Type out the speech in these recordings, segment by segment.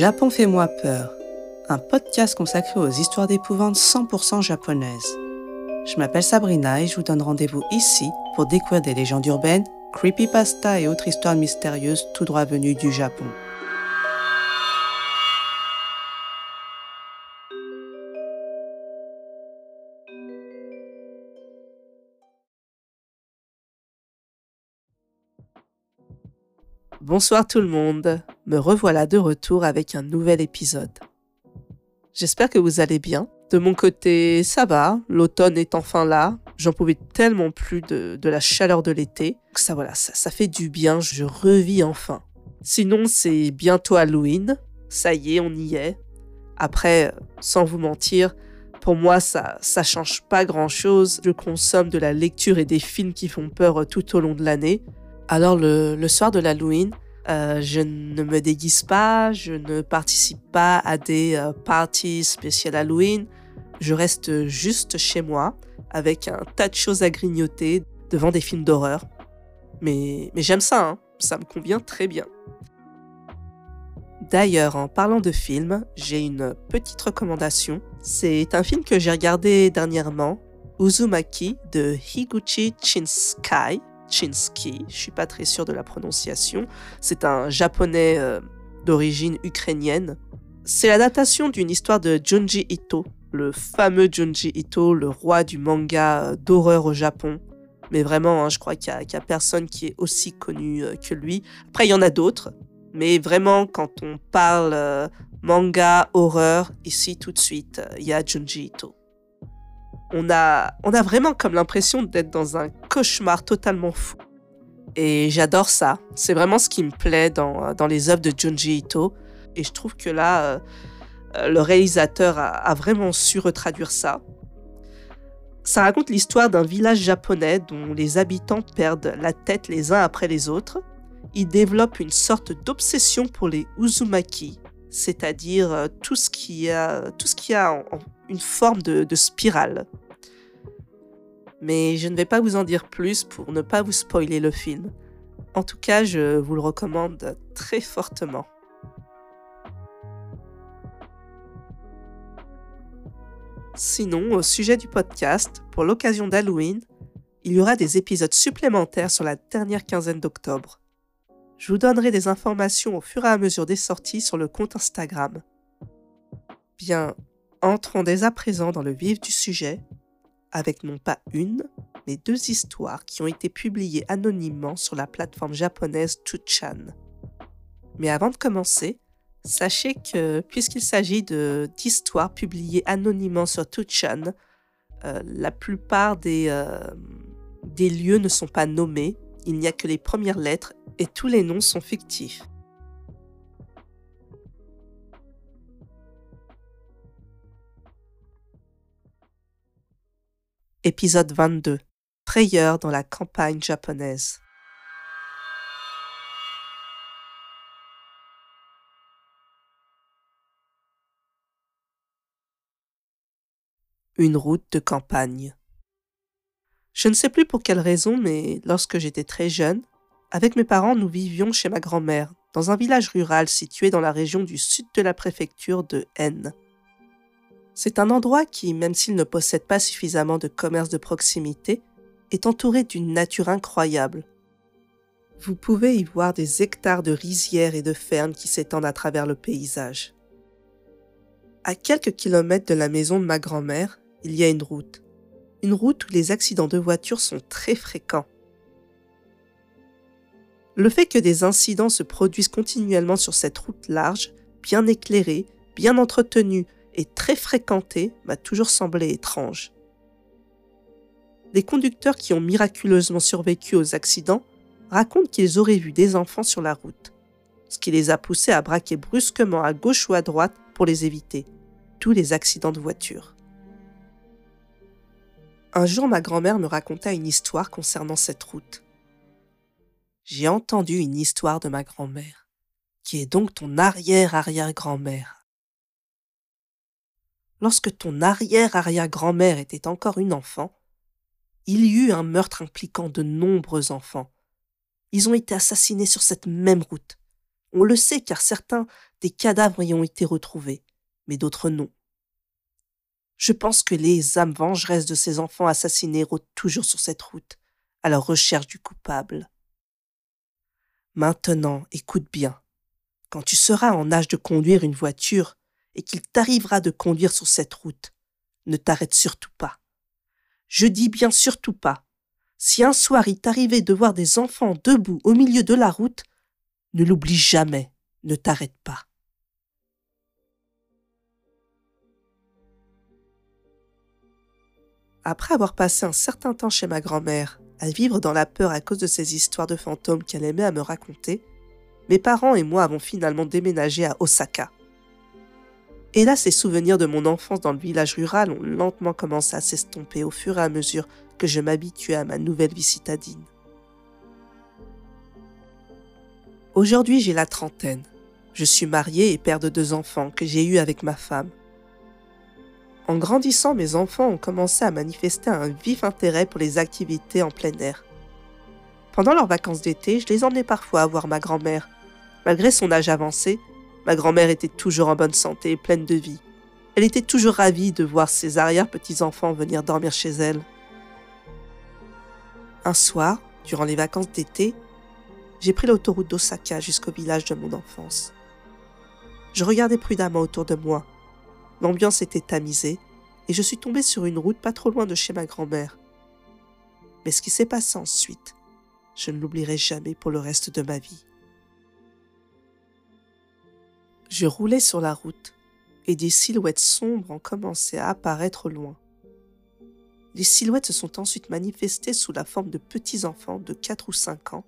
Japon fait-moi peur, un podcast consacré aux histoires d'épouvante 100% japonaises. Je m'appelle Sabrina et je vous donne rendez-vous ici pour découvrir des légendes urbaines, creepypasta et autres histoires mystérieuses tout droit venues du Japon. Bonsoir tout le monde, me revoilà de retour avec un nouvel épisode. J'espère que vous allez bien. De mon côté, ça va, l'automne est enfin là, j'en pouvais tellement plus de, la chaleur de l'été. Ça voilà, ça, fait du bien, je revis enfin. Sinon, c'est bientôt Halloween, ça y est, on y est. Après, sans vous mentir, pour moi, ça, ça change pas grand chose. Je consomme de la lecture et des films qui font peur tout au long de l'année. Alors le, soir de l'Halloween, euh, je ne me déguise pas, je ne participe pas à des euh, parties spéciales Halloween. Je reste juste chez moi avec un tas de choses à grignoter devant des films d'horreur. Mais, j'aime ça, hein. ça me convient très bien. D'ailleurs, en parlant de films, j'ai une petite recommandation. C'est un film que j'ai regardé dernièrement, Uzumaki de Higuchi Shinskai. Chinsky, je suis pas très sûr de la prononciation. C'est un japonais euh, d'origine ukrainienne. C'est l'adaptation d'une histoire de Junji Ito, le fameux Junji Ito, le roi du manga euh, d'horreur au Japon. Mais vraiment, hein, je crois qu'il n'y a, personne qui est aussi connu euh, que lui. Après, il y en a d'autres. Mais vraiment, quand on parle manga, horreur, ici tout de suite, il y a Junji Ito on a, on a vraiment comme l'impression d'être dans un cauchemar totalement fou. Et j'adore ça. C'est vraiment ce qui me plaît dans, dans les œuvres de Junji Ito. Et je trouve que là, euh, euh, le réalisateur a, vraiment su retraduire ça. Ça raconte l'histoire d'un village japonais dont les habitants perdent la tête les uns après les autres. Ils développent une sorte d'obsession pour les Uzumaki, c'est-à-dire euh, tout ce qui a, tout ce qui a une forme de spirale mais je ne vais pas vous en dire plus pour ne pas vous spoiler le film. En tout cas, je vous le recommande très fortement. Sinon, au sujet du podcast, pour l'occasion d'Halloween, il y aura des épisodes supplémentaires sur la dernière quinzaine d'octobre. Je vous donnerai des informations au fur et à mesure des sorties sur le compte Instagram. Bien, entrons dès à présent dans le vif du sujet avec non pas une, mais deux histoires qui ont été publiées anonymement sur la plateforme japonaise Tuchan. Mais avant de commencer, sachez que puisqu'il s'agit d'histoires publiées anonymement sur Tuchan, euh, la plupart euh, des lieux ne sont pas nommés, il n'y a que les premières lettres et tous les noms sont fictifs. Épisode 22 Frayeur dans la campagne japonaise. Une route de campagne. Je ne sais plus pour quelle raison, mais lorsque j'étais très jeune, avec mes parents, nous vivions chez ma grand-mère, dans un village rural situé dans la région du sud de la préfecture de N. C'est un endroit qui, même s'il ne possède pas suffisamment de commerce de proximité, est entouré d'une nature incroyable. Vous pouvez y voir des hectares de rizières et de fermes qui s'étendent à travers le paysage. À quelques kilomètres de la maison de ma grand-mère, il y a une route. Une route où les accidents de voiture sont très fréquents. Le fait que des incidents se produisent continuellement sur cette route large, bien éclairée, bien entretenue, très fréquentée m'a toujours semblé étrange. Les conducteurs qui ont miraculeusement survécu aux accidents racontent qu'ils auraient vu des enfants sur la route, ce qui les a poussés à braquer brusquement à gauche ou à droite pour les éviter, tous les accidents de voiture. Un jour, ma grand-mère me raconta une histoire concernant cette route. J'ai entendu une histoire de ma grand-mère, qui est donc ton arrière-arrière-grand-mère lorsque ton arrière-arrière-grand-mère était encore une enfant, il y eut un meurtre impliquant de nombreux enfants. Ils ont été assassinés sur cette même route. On le sait car certains des cadavres y ont été retrouvés, mais d'autres non. Je pense que les âmes vengeresses de ces enfants assassinés rôdent toujours sur cette route, à la recherche du coupable. Maintenant, écoute bien. Quand tu seras en âge de conduire une voiture et qu'il t'arrivera de conduire sur cette route, ne t'arrête surtout pas. Je dis bien surtout pas. Si un soir il t'arrivait de voir des enfants debout au milieu de la route, ne l'oublie jamais, ne t'arrête pas. Après avoir passé un certain temps chez ma grand-mère, à vivre dans la peur à cause de ces histoires de fantômes qu'elle aimait à me raconter, mes parents et moi avons finalement déménagé à Osaka. Et là, ces souvenirs de mon enfance dans le village rural ont lentement commencé à s'estomper au fur et à mesure que je m'habituais à ma nouvelle vie citadine. Aujourd'hui, j'ai la trentaine. Je suis marié et père de deux enfants que j'ai eus avec ma femme. En grandissant, mes enfants ont commencé à manifester un vif intérêt pour les activités en plein air. Pendant leurs vacances d'été, je les emmenais parfois à voir ma grand-mère. Malgré son âge avancé, ma grand-mère était toujours en bonne santé et pleine de vie. Elle était toujours ravie de voir ses arrière-petits-enfants venir dormir chez elle. Un soir, durant les vacances d'été, j'ai pris l'autoroute d'Osaka jusqu'au village de mon enfance. Je regardais prudemment autour de moi. L'ambiance était tamisée et je suis tombé sur une route pas trop loin de chez ma grand-mère. Mais ce qui s'est passé ensuite, je ne l'oublierai jamais pour le reste de ma vie. Je roulais sur la route et des silhouettes sombres ont commencé à apparaître au loin. Les silhouettes se sont ensuite manifestées sous la forme de petits enfants de 4 ou 5 ans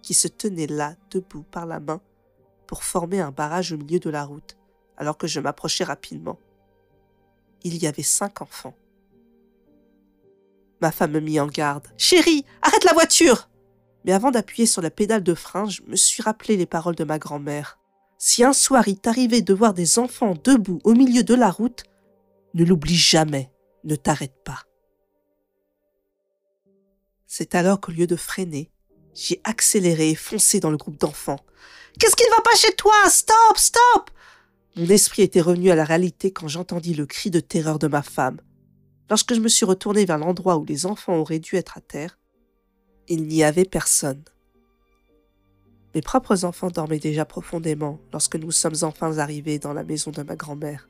qui se tenaient là, debout, par la main, pour former un barrage au milieu de la route, alors que je m'approchais rapidement. Il y avait cinq enfants. Ma femme me mit en garde. Chérie, arrête la voiture Mais avant d'appuyer sur la pédale de frein, je me suis rappelé les paroles de ma grand-mère. Si un soir il t'arrivait de voir des enfants debout au milieu de la route, ne l'oublie jamais, ne t'arrête pas. C'est alors qu'au lieu de freiner, j'ai accéléré et foncé dans le groupe d'enfants. Qu'est-ce qui ne va pas chez toi? Stop Stop Mon esprit était revenu à la réalité quand j'entendis le cri de terreur de ma femme. Lorsque je me suis retourné vers l'endroit où les enfants auraient dû être à terre, il n'y avait personne. Mes propres enfants dormaient déjà profondément lorsque nous sommes enfin arrivés dans la maison de ma grand-mère.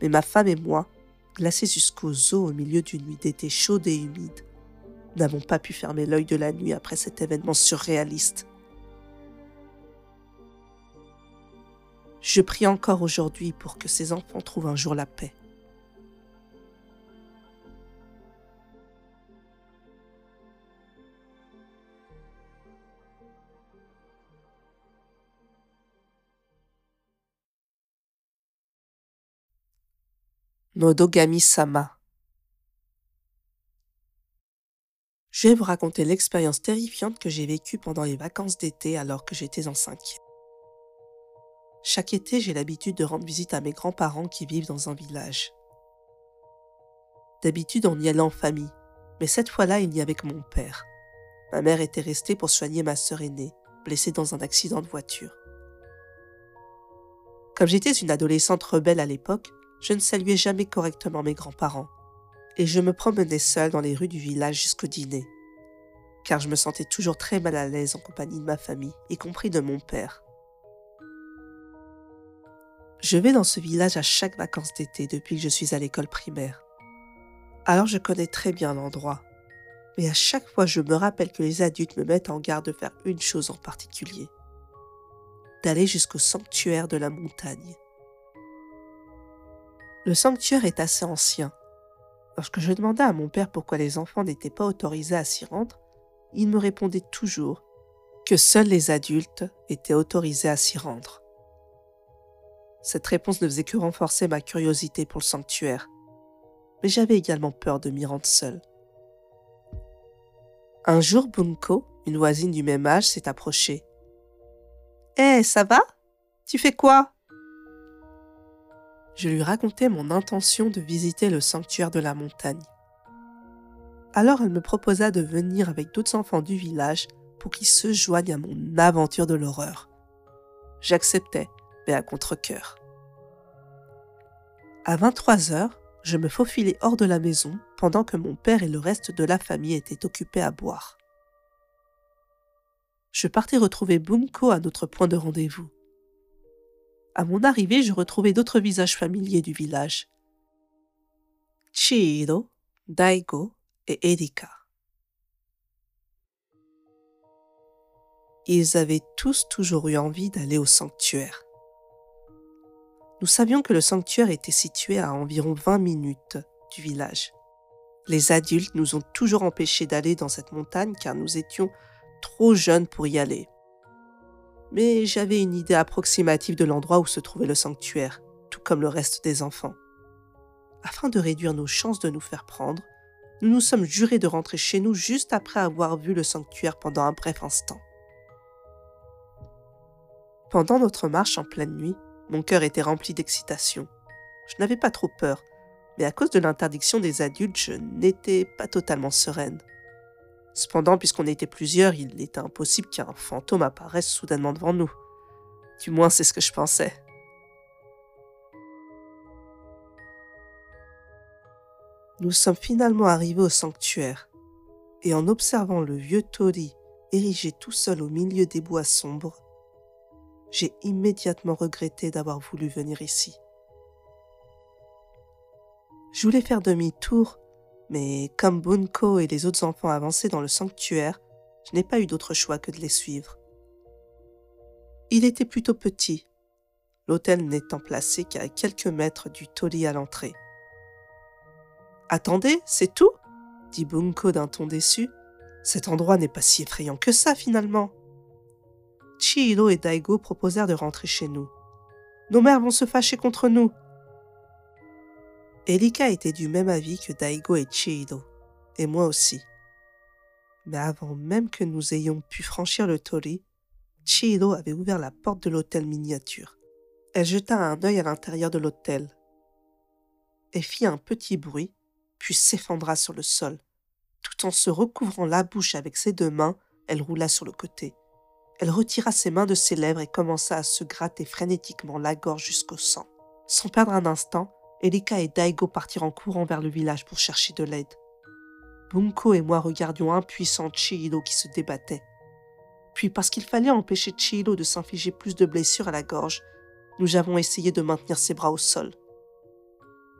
Mais ma femme et moi, glacés jusqu'aux os au milieu d'une nuit d'été chaude et humide, n'avons pas pu fermer l'œil de la nuit après cet événement surréaliste. Je prie encore aujourd'hui pour que ces enfants trouvent un jour la paix. Nodogami Sama Je vais vous raconter l'expérience terrifiante que j'ai vécue pendant les vacances d'été alors que j'étais en cinquième. Chaque été, j'ai l'habitude de rendre visite à mes grands-parents qui vivent dans un village. D'habitude, on y allait en famille, mais cette fois-là, il y avait que mon père. Ma mère était restée pour soigner ma sœur aînée, blessée dans un accident de voiture. Comme j'étais une adolescente rebelle à l'époque, je ne saluais jamais correctement mes grands-parents et je me promenais seule dans les rues du village jusqu'au dîner, car je me sentais toujours très mal à l'aise en compagnie de ma famille, y compris de mon père. Je vais dans ce village à chaque vacances d'été depuis que je suis à l'école primaire. Alors je connais très bien l'endroit, mais à chaque fois je me rappelle que les adultes me mettent en garde de faire une chose en particulier, d'aller jusqu'au sanctuaire de la montagne. Le sanctuaire est assez ancien, Lorsque je demandais à mon père pourquoi les enfants n'étaient pas autorisés à s'y rendre, il me répondait toujours que seuls les adultes étaient autorisés à s'y rendre. Cette réponse ne faisait que renforcer ma curiosité pour le sanctuaire, mais j'avais également peur de m'y rendre seule. Un jour, Bunko, une voisine du même âge, s'est approchée. Hé, ça va? Tu fais quoi? Je lui racontai mon intention de visiter le sanctuaire de la montagne. Alors elle me proposa de venir avec d'autres enfants du village pour qu'ils se joignent à mon aventure de l'horreur. J'acceptais, mais à contre-coeur. À 23 heures, je me faufilais hors de la maison pendant que mon père et le reste de la famille étaient occupés à boire. Je partais retrouver Bunko à notre point de rendez-vous. À mon arrivée, je retrouvais d'autres visages familiers du village. Chihiro, Daigo et Erika. Ils avaient tous toujours eu envie d'aller au sanctuaire. Nous savions que le sanctuaire était situé à environ 20 minutes du village. Les adultes nous ont toujours empêchés d'aller dans cette montagne car nous étions trop jeunes pour y aller. Mais j'avais une idée approximative de l'endroit où se trouvait le sanctuaire, tout comme le reste des enfants. Afin de réduire nos chances de nous faire prendre, nous nous sommes jurés de rentrer chez nous juste après avoir vu le sanctuaire pendant un bref instant. Pendant notre marche en pleine nuit, mon cœur était rempli d'excitation. Je n'avais pas trop peur, mais à cause de l'interdiction des adultes, je n'étais pas totalement sereine. Cependant, puisqu'on était plusieurs, il était impossible qu'un fantôme apparaisse soudainement devant nous. Du moins, c'est ce que je pensais. Nous sommes finalement arrivés au sanctuaire, et en observant le vieux Tori érigé tout seul au milieu des bois sombres, j'ai immédiatement regretté d'avoir voulu venir ici. Je voulais faire demi-tour, mais comme Bunko et les autres enfants avançaient dans le sanctuaire, je n'ai pas eu d'autre choix que de les suivre. Il était plutôt petit, l'hôtel n'étant placé qu'à quelques mètres du toli à l'entrée. Attendez, c'est tout dit Bunko d'un ton déçu. Cet endroit n'est pas si effrayant que ça finalement. Chihiro et Daigo proposèrent de rentrer chez nous. Nos mères vont se fâcher contre nous. Elika était du même avis que Daigo et Chihiro, et moi aussi. Mais avant même que nous ayons pu franchir le tori, Chihiro avait ouvert la porte de l'hôtel miniature. Elle jeta un œil à l'intérieur de l'hôtel et fit un petit bruit, puis s'effondra sur le sol. Tout en se recouvrant la bouche avec ses deux mains, elle roula sur le côté. Elle retira ses mains de ses lèvres et commença à se gratter frénétiquement la gorge jusqu'au sang. Sans perdre un instant, Elika et Daigo partirent en courant vers le village pour chercher de l'aide. Bunko et moi regardions impuissant Chihiro qui se débattait. Puis, parce qu'il fallait empêcher Chihiro de s'infliger plus de blessures à la gorge, nous avons essayé de maintenir ses bras au sol.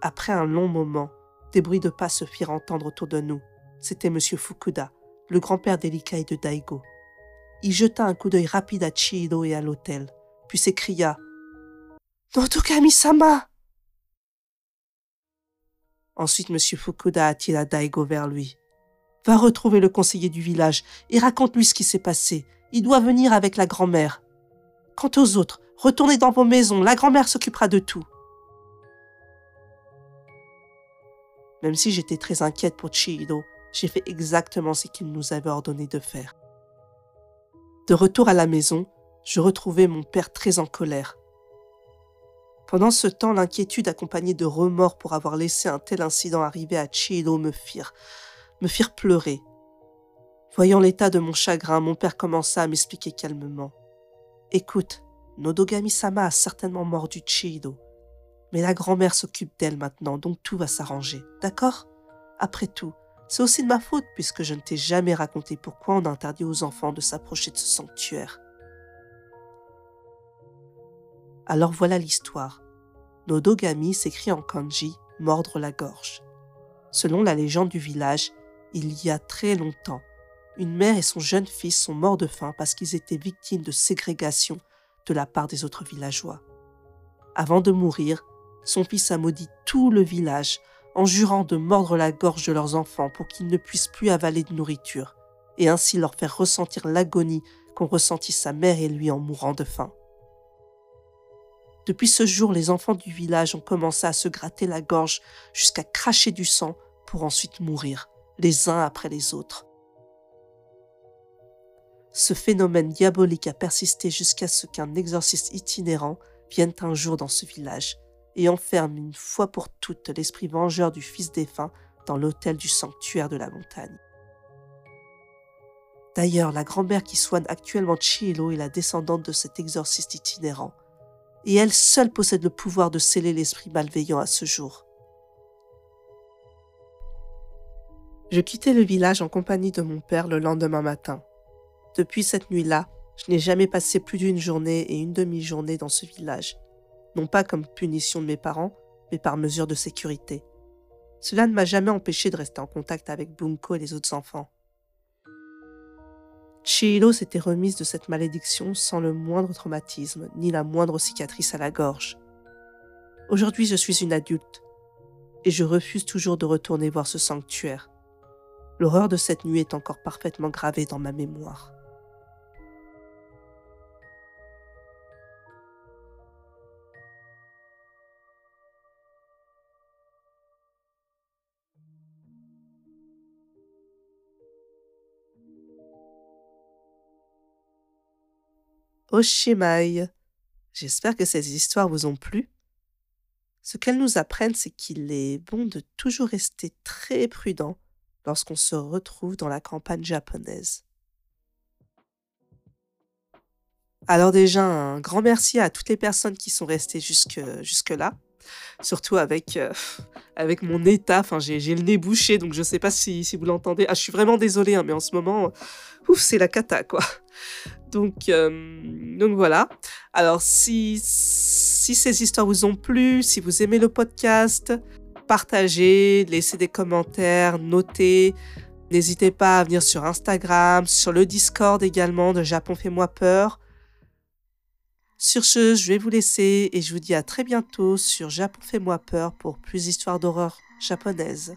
Après un long moment, des bruits de pas se firent entendre autour de nous. C'était M. Fukuda, le grand-père d'Elika et de Daigo. Il jeta un coup d'œil rapide à Chihiro et à l'hôtel, puis s'écria Notokami-sama Ensuite, M. Fukuda attira Daigo vers lui. Va retrouver le conseiller du village et raconte-lui ce qui s'est passé. Il doit venir avec la grand-mère. Quant aux autres, retournez dans vos maisons, la grand-mère s'occupera de tout. Même si j'étais très inquiète pour Chihiro, j'ai fait exactement ce qu'il nous avait ordonné de faire. De retour à la maison, je retrouvais mon père très en colère. Pendant ce temps, l'inquiétude accompagnée de remords pour avoir laissé un tel incident arriver à Chihiro me firent, pleurer. Voyant l'état de mon chagrin, mon père commença à m'expliquer calmement. Écoute, Nodogami-sama a certainement mordu Chihiro. Mais la grand-mère s'occupe d'elle maintenant, donc tout va s'arranger. D'accord? Après tout, c'est aussi de ma faute puisque je ne t'ai jamais raconté pourquoi on interdit aux enfants de s'approcher de ce sanctuaire. Alors voilà l'histoire. Nodogami s'écrit en kanji mordre la gorge. Selon la légende du village, il y a très longtemps, une mère et son jeune fils sont morts de faim parce qu'ils étaient victimes de ségrégation de la part des autres villageois. Avant de mourir, son fils a maudit tout le village en jurant de mordre la gorge de leurs enfants pour qu'ils ne puissent plus avaler de nourriture, et ainsi leur faire ressentir l'agonie qu'ont ressenti sa mère et lui en mourant de faim. Depuis ce jour, les enfants du village ont commencé à se gratter la gorge jusqu'à cracher du sang pour ensuite mourir, les uns après les autres. Ce phénomène diabolique a persisté jusqu'à ce qu'un exorciste itinérant vienne un jour dans ce village et enferme une fois pour toutes l'esprit vengeur du fils défunt dans l'autel du sanctuaire de la montagne. D'ailleurs, la grand-mère qui soigne actuellement Chihiro est la descendante de cet exorciste itinérant. Et elle seule possède le pouvoir de sceller l'esprit malveillant à ce jour. Je quittais le village en compagnie de mon père le lendemain matin. Depuis cette nuit-là, je n'ai jamais passé plus d'une journée et une demi-journée dans ce village, non pas comme punition de mes parents, mais par mesure de sécurité. Cela ne m'a jamais empêché de rester en contact avec Bunko et les autres enfants. Chihiro s'était remise de cette malédiction sans le moindre traumatisme, ni la moindre cicatrice à la gorge. Aujourd'hui, je suis une adulte, et je refuse toujours de retourner voir ce sanctuaire. L'horreur de cette nuit est encore parfaitement gravée dans ma mémoire. Oshimai. J'espère que ces histoires vous ont plu. Ce qu'elles nous apprennent, c'est qu'il est bon de toujours rester très prudent lorsqu'on se retrouve dans la campagne japonaise. Alors déjà, un grand merci à toutes les personnes qui sont restées jusque, là surtout avec, euh, avec mon état. Enfin, j'ai, le nez bouché, donc je sais pas si, si vous l'entendez. Ah, je suis vraiment désolée, hein, mais en ce moment, ouf, c'est la cata, quoi. Donc, euh, donc voilà. Alors, si, si ces histoires vous ont plu, si vous aimez le podcast, partagez, laissez des commentaires, notez. N'hésitez pas à venir sur Instagram, sur le Discord également de Japon Fais-moi peur. Sur ce, je vais vous laisser et je vous dis à très bientôt sur Japon Fais-moi peur pour plus d'histoires d'horreur japonaises.